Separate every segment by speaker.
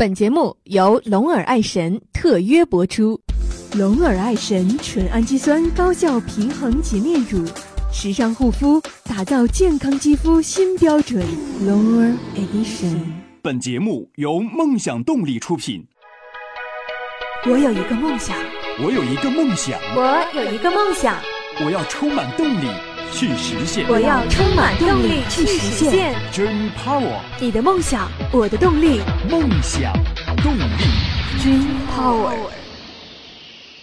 Speaker 1: 本节目由龙耳爱神特约播出。龙耳爱神纯氨基酸高效平衡洁面乳，时尚护肤，打造健康肌肤新标准。龙耳 Edition。
Speaker 2: 本节目由梦想动力出品。
Speaker 1: 我有一个梦想，
Speaker 2: 我有一个梦想，
Speaker 3: 我有一个梦想，
Speaker 2: 我要充满动力去实现。
Speaker 3: 我要充满动力去实现。
Speaker 2: Dream Power，
Speaker 3: 你的梦想，我的动力。
Speaker 2: 梦想动力。
Speaker 3: Dream Power。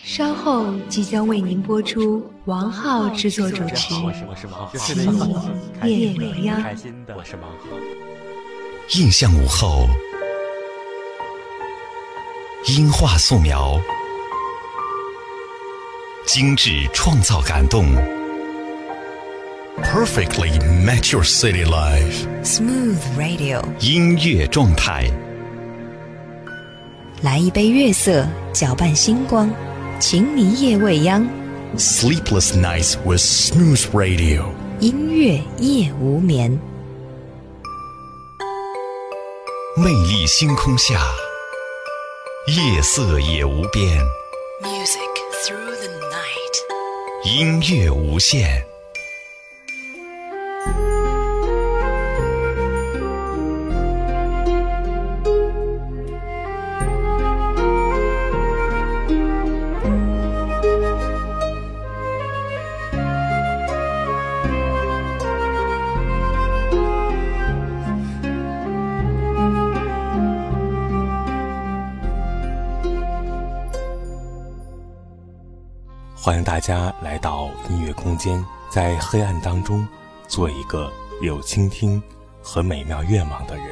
Speaker 4: 稍后即将为您播出王浩制作主持《奇异夜未央》。
Speaker 5: 我是王浩。
Speaker 6: 印象午后，音画素描，精致创造感动，perfectly match your city life。
Speaker 4: Smooth Radio，
Speaker 6: 音乐状态，
Speaker 4: 来一杯月色，搅拌星光，情迷夜未央
Speaker 6: ，Sleepless nights with smooth radio。
Speaker 4: 音乐夜无眠。
Speaker 6: 魅力星空下，夜色也无边
Speaker 4: ，Music through the night。
Speaker 6: 音乐无限。
Speaker 5: 欢迎大家来到音乐空间，在黑暗当中，做一个有倾听和美妙愿望的人。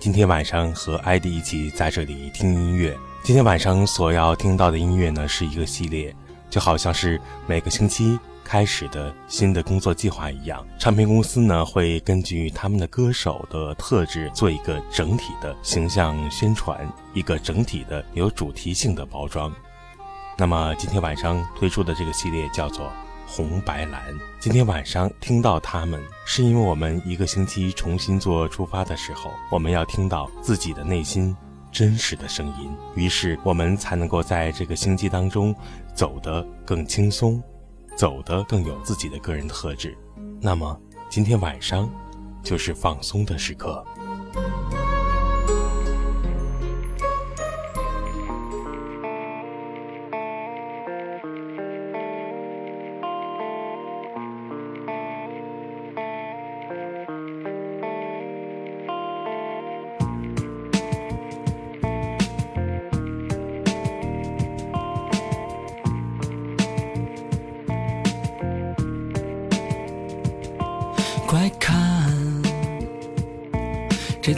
Speaker 5: 今天晚上和艾迪一起在这里听音乐。今天晚上所要听到的音乐呢，是一个系列，就好像是每个星期开始的新的工作计划一样。唱片公司呢，会根据他们的歌手的特质做一个整体的形象宣传，一个整体的有主题性的包装。那么今天晚上推出的这个系列叫做红白蓝。今天晚上听到他们，是因为我们一个星期重新做出发的时候，我们要听到自己的内心真实的声音，于是我们才能够在这个星期当中走得更轻松，走得更有自己的个人特质。那么今天晚上就是放松的时刻。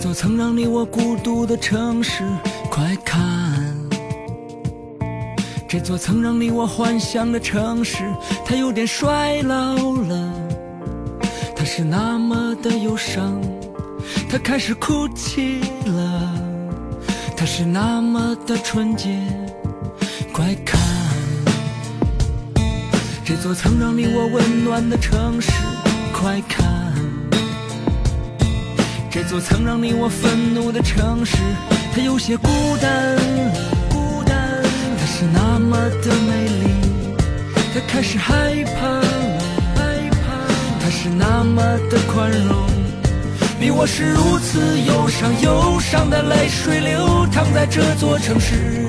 Speaker 7: 这座曾让你我孤独的城市；快看，这座曾让你我幻想的城市，它有点衰老了，它是那么的忧伤，它开始哭泣了，它是那么的纯洁。快看，这座曾让你我温暖的城市。快看，座曾让你我愤怒的城市，它有些孤单，孤单。它是那么的美丽，它开始害怕了，害怕。它是那么的宽容，你我是如此忧伤，忧伤的泪水流淌在这座城市。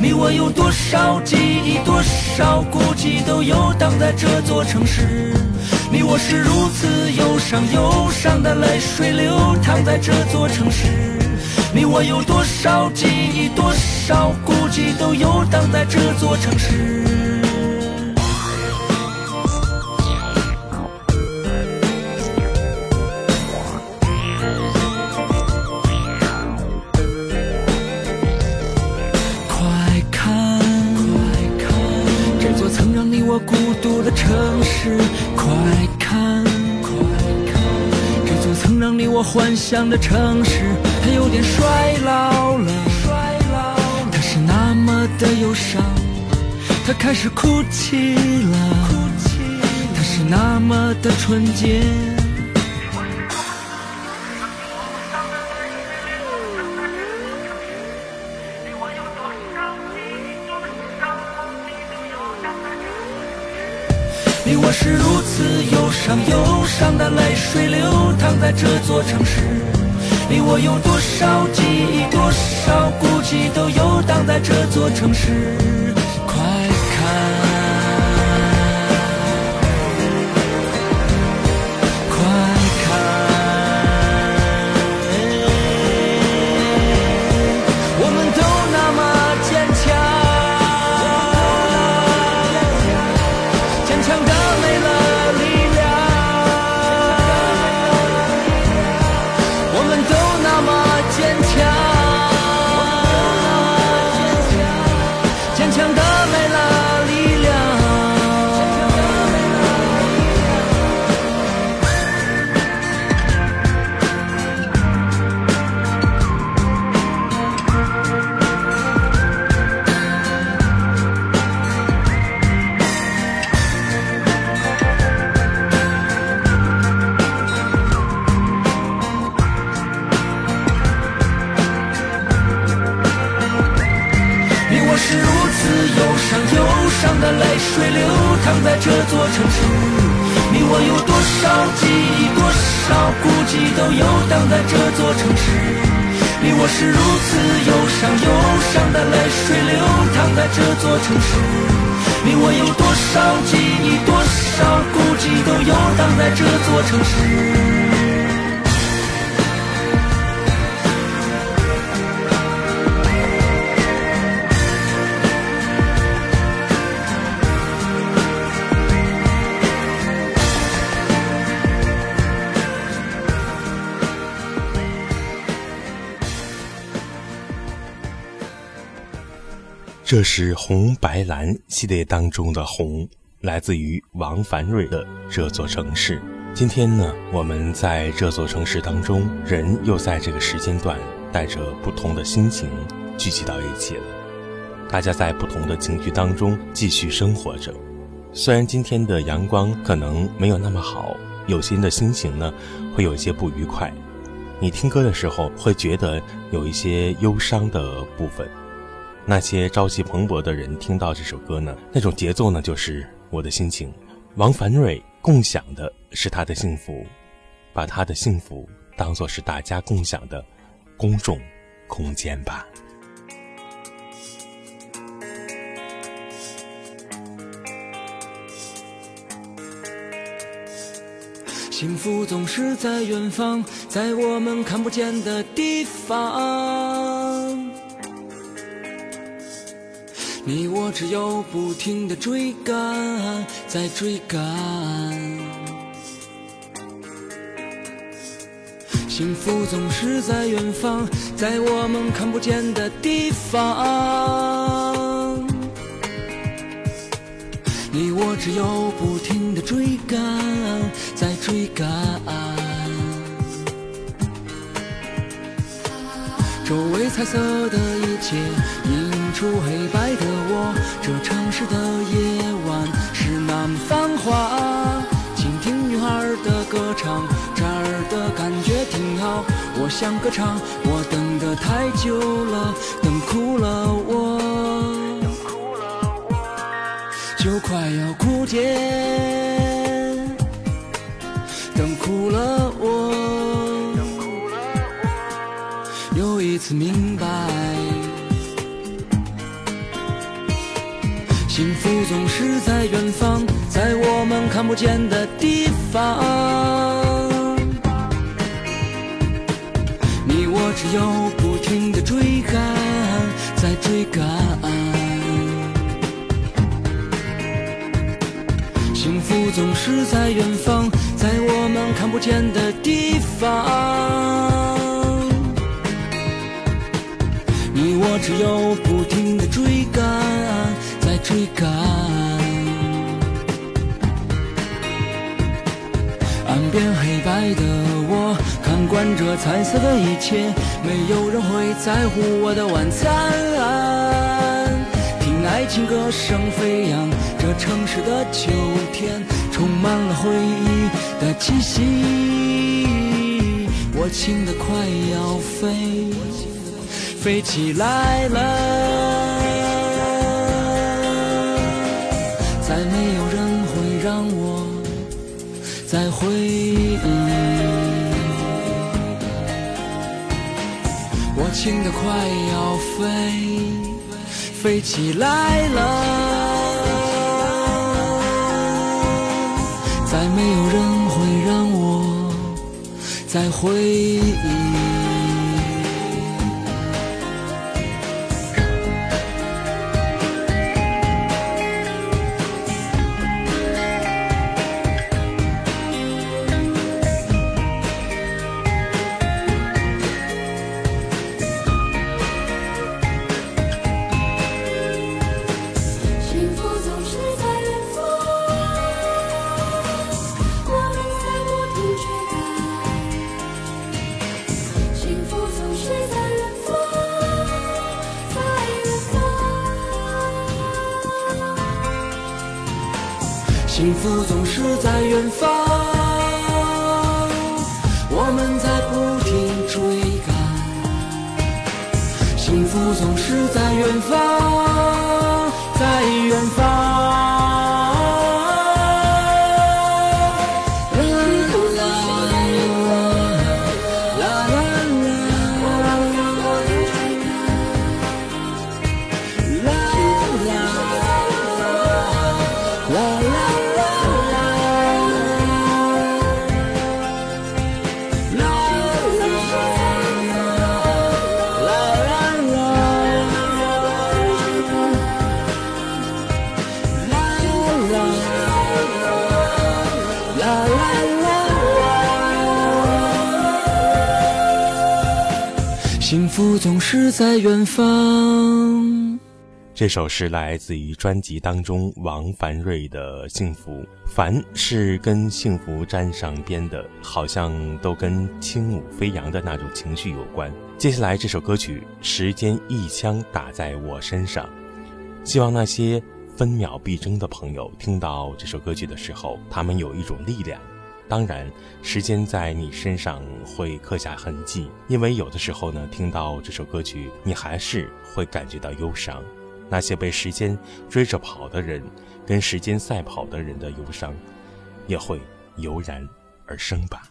Speaker 7: 你我有多少记忆，多少孤寂，都游荡在这座城市。你我是如此忧伤，忧伤的泪水流淌在这座城市。你我有多少记忆，多少孤寂，都游荡在这座城市。快看，快看，这座曾让你我幻想的城市，它有点衰老了，衰老。它是那么的忧伤，它开始哭泣了，哭泣。它是那么的纯洁。当，忧伤的泪水流淌在这座城市。你我有多少记忆，多少孤寂，都游荡在这座城市。快座城市，你我有多少记忆，多少孤寂，都游荡在
Speaker 5: 这座城市。这是红白蓝系列当中的红，来自于王凡瑞的这座城市。今天呢，我们在这座城市当中，人又在这个时间段带着不同的心情聚集到一起了。大家在不同的情绪当中继续生活着。虽然今天的阳光可能没有那么好，有些人的心情呢会有一些不愉快。你听歌的时候会觉得有一些忧伤的部分。那些朝气蓬勃的人听到这首歌呢，那种节奏呢，就是我的心情。王凡瑞共享的是他的幸福，把他的幸福当做是大家共享的公众空间吧。
Speaker 7: 幸福总是在远方，在我们看不见的地方。你我只有不停的追赶，在追赶。幸福总是在远方，在我们看不见的地方。你我只有不停的追赶，在追赶。周围彩色的一切。出黑白的我，这城市的夜晚是那么繁华。倾听女孩的歌唱，这儿的感觉挺好。我想歌唱，我等得太久了，等哭了我，等哭了我就快要枯竭。等哭了我等哭了我，又一次明总是在远方，在我们看不见的地方。你我只有不停的追赶，在追赶。幸福总是在远方，在我们看不见的地方。你我只有不停的追赶。追赶，岸边黑白的我，看惯这彩色的一切，没有人会在乎我的晚餐。听爱情歌声飞扬，这城市的秋天充满了回忆的气息。我轻的快要飞，飞起来了。再没有人会让我。在回忆。我轻得快要飞，飞起来了，再没有人会让我再回忆。幸福总是在远方，我们在不停追赶。幸福总是在远方，在远方。在远方。
Speaker 5: 这首是来自于专辑当中王凡瑞的《幸福》，凡是跟幸福沾上边的，好像都跟轻舞飞扬的那种情绪有关。接下来这首歌曲《时间一枪打在我身上》，希望那些分秒必争的朋友听到这首歌曲的时候，他们有一种力量。当然，时间在你身上会刻下痕迹，因为有的时候呢，听到这首歌曲，你还是会感觉到忧伤。那些被时间追着跑的人，跟时间赛跑的人的忧伤，也会油然而生吧。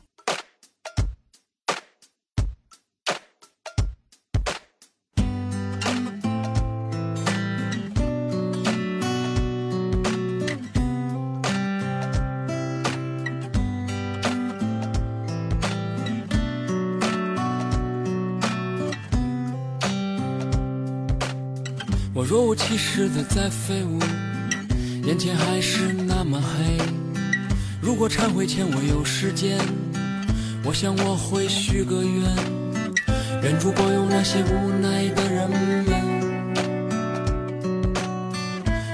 Speaker 7: 无其事的在飞舞，眼前还是那么黑。如果忏悔前我有时间，我想我会许个愿，愿主保佑那些无奈的人们，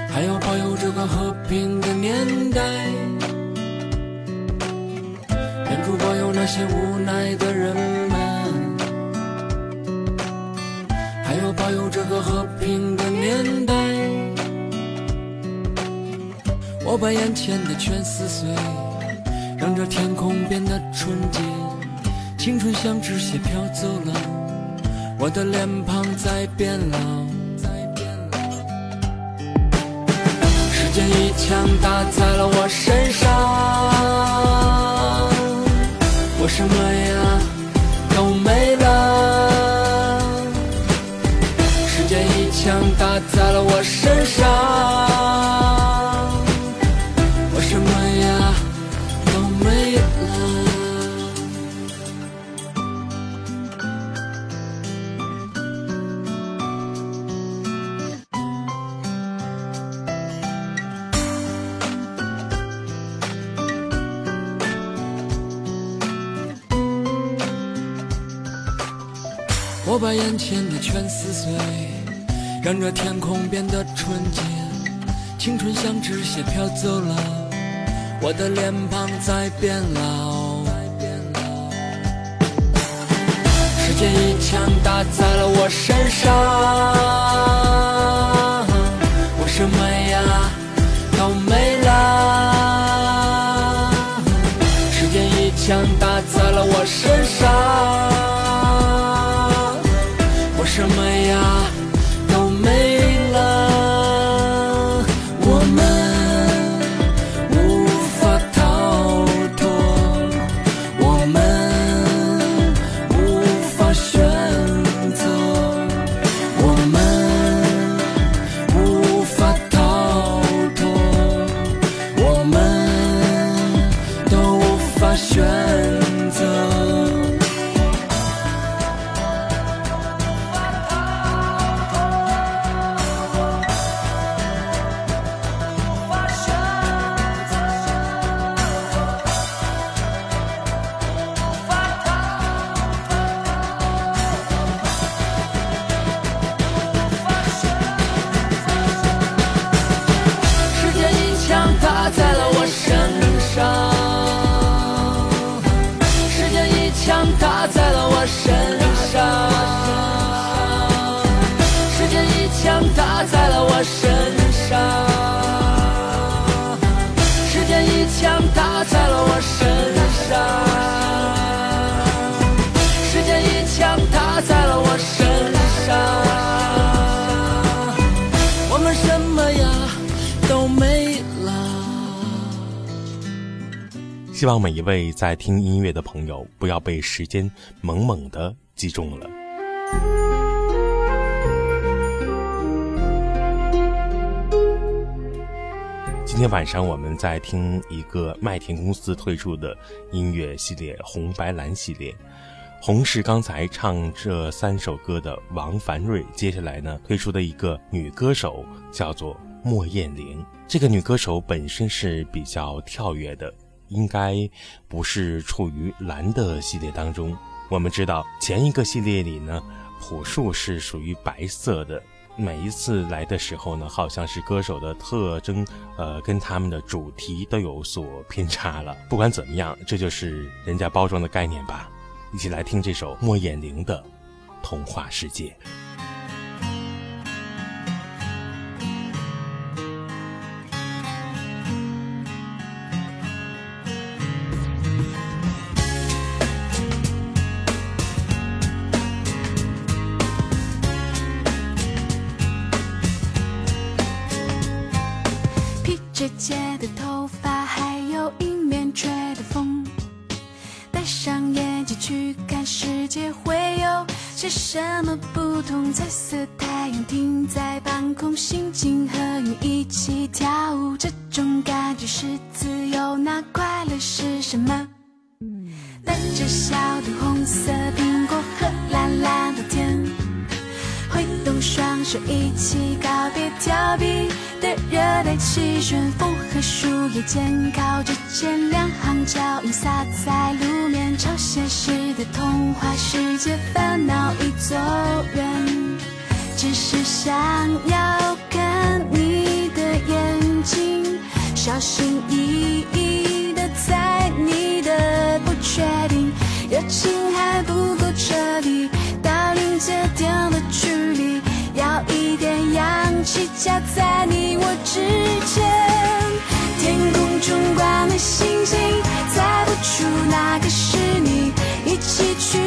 Speaker 7: 还要保佑这个和平的年代。愿主保佑那些无奈的人们。还要保佑这个和平的年代，我把眼前的全撕碎，让这天空变得纯洁。青春像纸屑飘走了，我的脸庞在变老。时间一枪打在了我身上，我什么呀都没了。时间一枪打在了我身上。我把眼前的全撕碎，让这天空变得纯洁。青春像纸屑飘走了，我的脸庞在变老。时间一枪打在了我身上，打在了我身上，时间一枪打在了我身
Speaker 5: 希望每一位在听音乐的朋友不要被时间猛猛的击中了。今天晚上我们在听一个麦田公司推出的音乐系列《红白蓝》系列。红是刚才唱这三首歌的王凡瑞，接下来呢推出的一个女歌手叫做莫艳玲。这个女歌手本身是比较跳跃的，应该不是处于蓝的系列当中。我们知道前一个系列里呢，朴树是属于白色的。每一次来的时候呢，好像是歌手的特征，呃，跟他们的主题都有所偏差了。不管怎么样，这就是人家包装的概念吧。一起来听这首莫艳玲的《童话世界》。
Speaker 8: 太阳停在半空，心情和云一起跳舞，这种感觉是自由。那快乐是什么？带着笑的红色苹果和蓝蓝的天。挥动双手，一起告别调皮的热带气旋，风和树叶间靠着肩，两行脚印洒在路面，超现实的童话世界，烦恼已走远，只是想要看你的眼睛，小心翼翼的猜你的不确定，热情还不够彻底。到临界点的距离，要一点氧气夹在你我之间。天空中挂满星星，猜不出哪个是你，一起去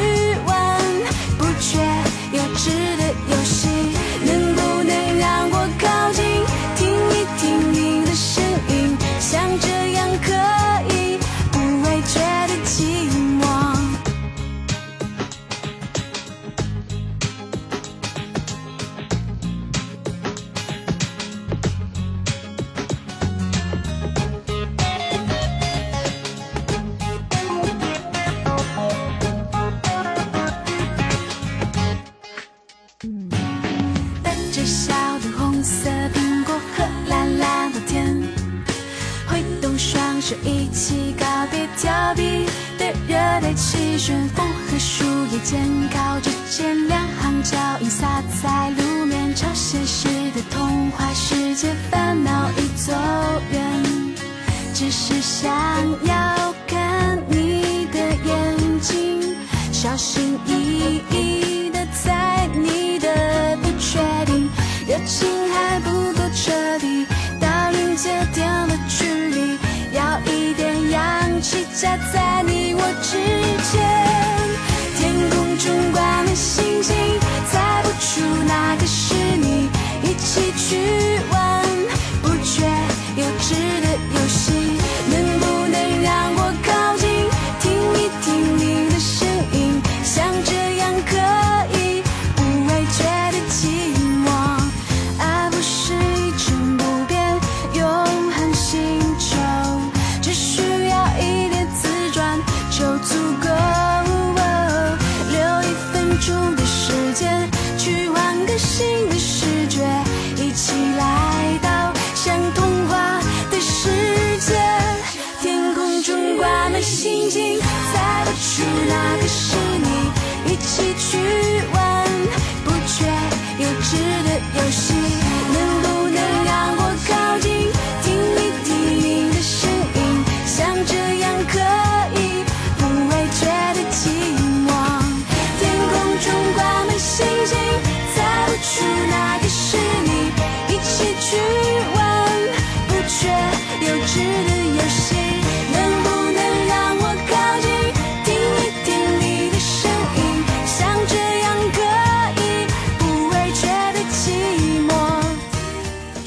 Speaker 8: 猜不出哪个是你，一起去玩不缺幼稚的游戏。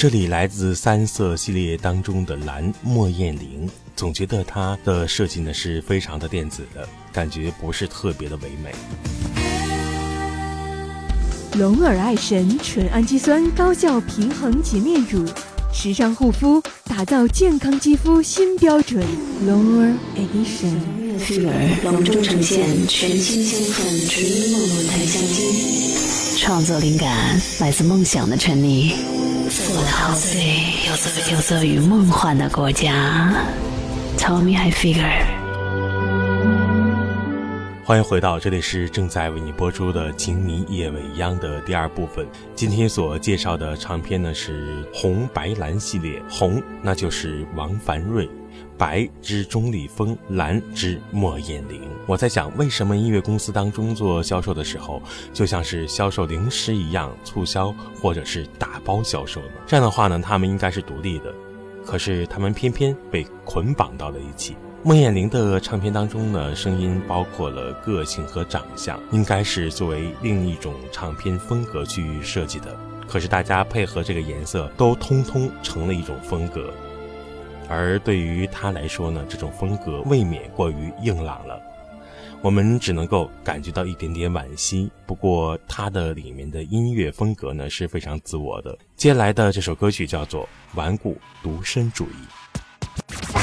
Speaker 8: 这
Speaker 5: 里来自三色系列当中的蓝莫艳玲，总觉得它的设计呢是非常的电子的，感觉不是特别的唯美。
Speaker 1: 龙尔爱神纯氨基酸高效平衡洁面乳，时尚护肤，打造健康肌肤新标准。龙尔 Edition，
Speaker 9: 隆重呈现全新香氛纯梦轮台香精，创作灵感来自梦想的沉溺。我陶醉，游走游走于梦幻的国家。Tommy h i f i g u r e。
Speaker 5: 欢迎回到这里是正在为你播出的《情迷夜未央》的第二部分。今天所介绍的唱片呢是红白蓝系列，红那就是王凡瑞。白之钟立风，蓝之莫艳玲。我在想，为什么音乐公司当中做销售的时候，就像是销售零食一样，促销或者是打包销售呢？这样的话呢，他们应该是独立的，可是他们偏偏被捆绑到了一起。莫艳玲的唱片当中呢，声音包括了个性和长相，应该是作为另一种唱片风格去设计的。可是大家配合这个颜色，都通通成了一种风格。而对于他来说呢，这种风格未免过于硬朗了，我们只能够感觉到一点点惋惜。不过他的里面的音乐风格呢是非常自我的。接下来的这首歌曲叫做《顽固独身主义》。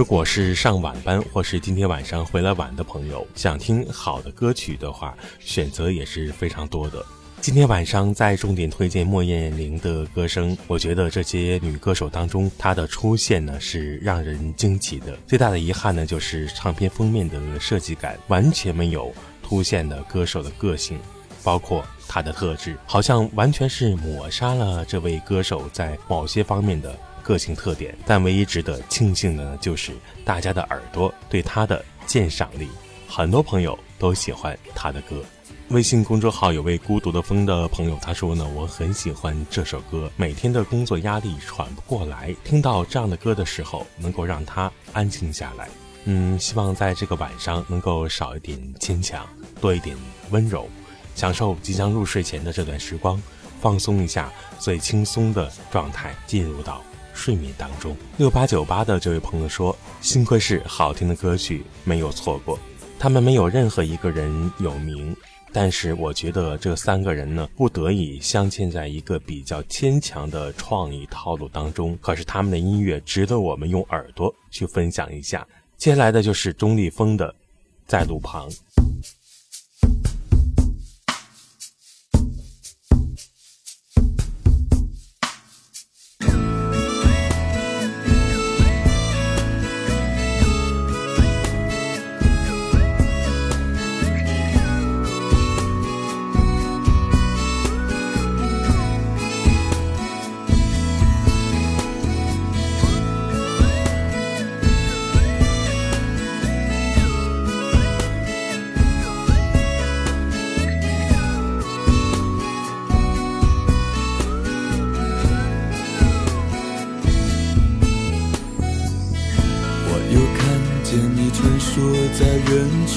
Speaker 5: 如果是上晚班或是今天晚上回来晚的朋友，想听好的歌曲的话，选择也是非常多的。今天晚上在重点推荐莫艳玲的歌声，我觉得这些女歌手当中，她的出现呢是让人惊奇的。最大的遗憾呢，就是唱片封面的设计感完全没有凸显的歌手的个性，包括她的特质，好像完全是抹杀了这位歌手在某些方面的。个性特点，但唯一值得庆幸的呢，就是大家的耳朵对他的鉴赏力，很多朋友都喜欢他的歌。微信公众号有位孤独的风的朋友，他说呢，我很喜欢这首歌，每天的工作压力喘不过来，听到这样的歌的时候，能够让他安静下来。嗯，希望在这个晚上能够少一点坚强，多一点温柔，享受即将入睡前的这段时光。放松一下，最轻松的状态进入到睡眠当中。六八九八的这位朋友说：“幸亏是好听的歌曲，没有错过。他们没有任何一个人有名，但是我觉得这三个人呢，不得已镶嵌在一个比较牵强的创意套路当中。可是他们的音乐值得我们用耳朵去分享一下。接下来的就是钟立风的《在路旁》。”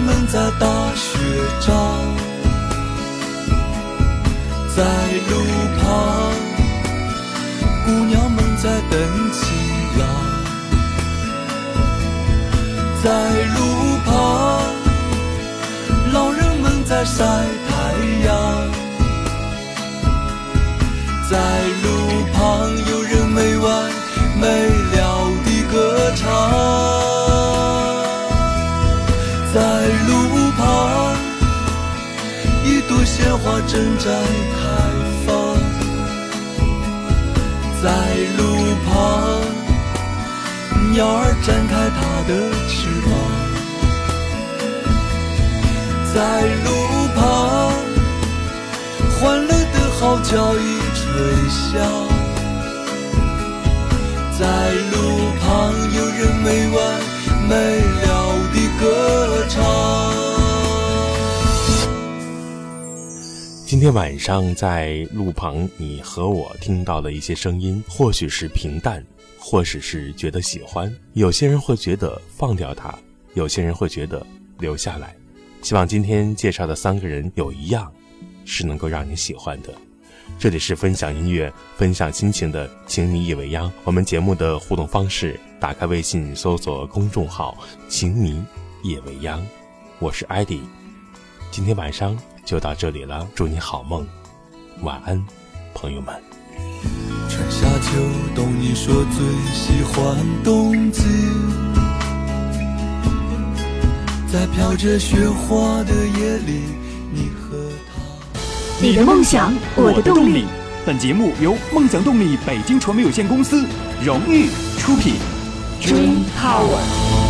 Speaker 10: 们在打雪仗。在路旁，姑娘们在等情郎。在路旁，老人们在晒正在开放。在路旁，鸟儿展开它的翅膀。在路旁，欢乐的号角已吹响。在路旁，有人没完没了的歌唱。
Speaker 5: 今天晚上在路旁，你和我听到的一些声音，或许是平淡，或许是觉得喜欢。有些人会觉得放掉它，有些人会觉得留下来。希望今天介绍的三个人有一样，是能够让你喜欢的。这里是分享音乐、分享心情的，请你以为央。我们节目的互动方式：打开微信，搜索公众号“请你也为央”。我是艾迪，今天晚上就到这里了，祝你好梦，晚安，朋友们。
Speaker 10: 春夏秋冬，你说最喜欢冬季，在飘着雪花的夜里，你和。
Speaker 3: 你的梦想，我的动力。
Speaker 2: 本节目由梦想动力北京传媒有限公司荣誉出品。
Speaker 3: Dream Power。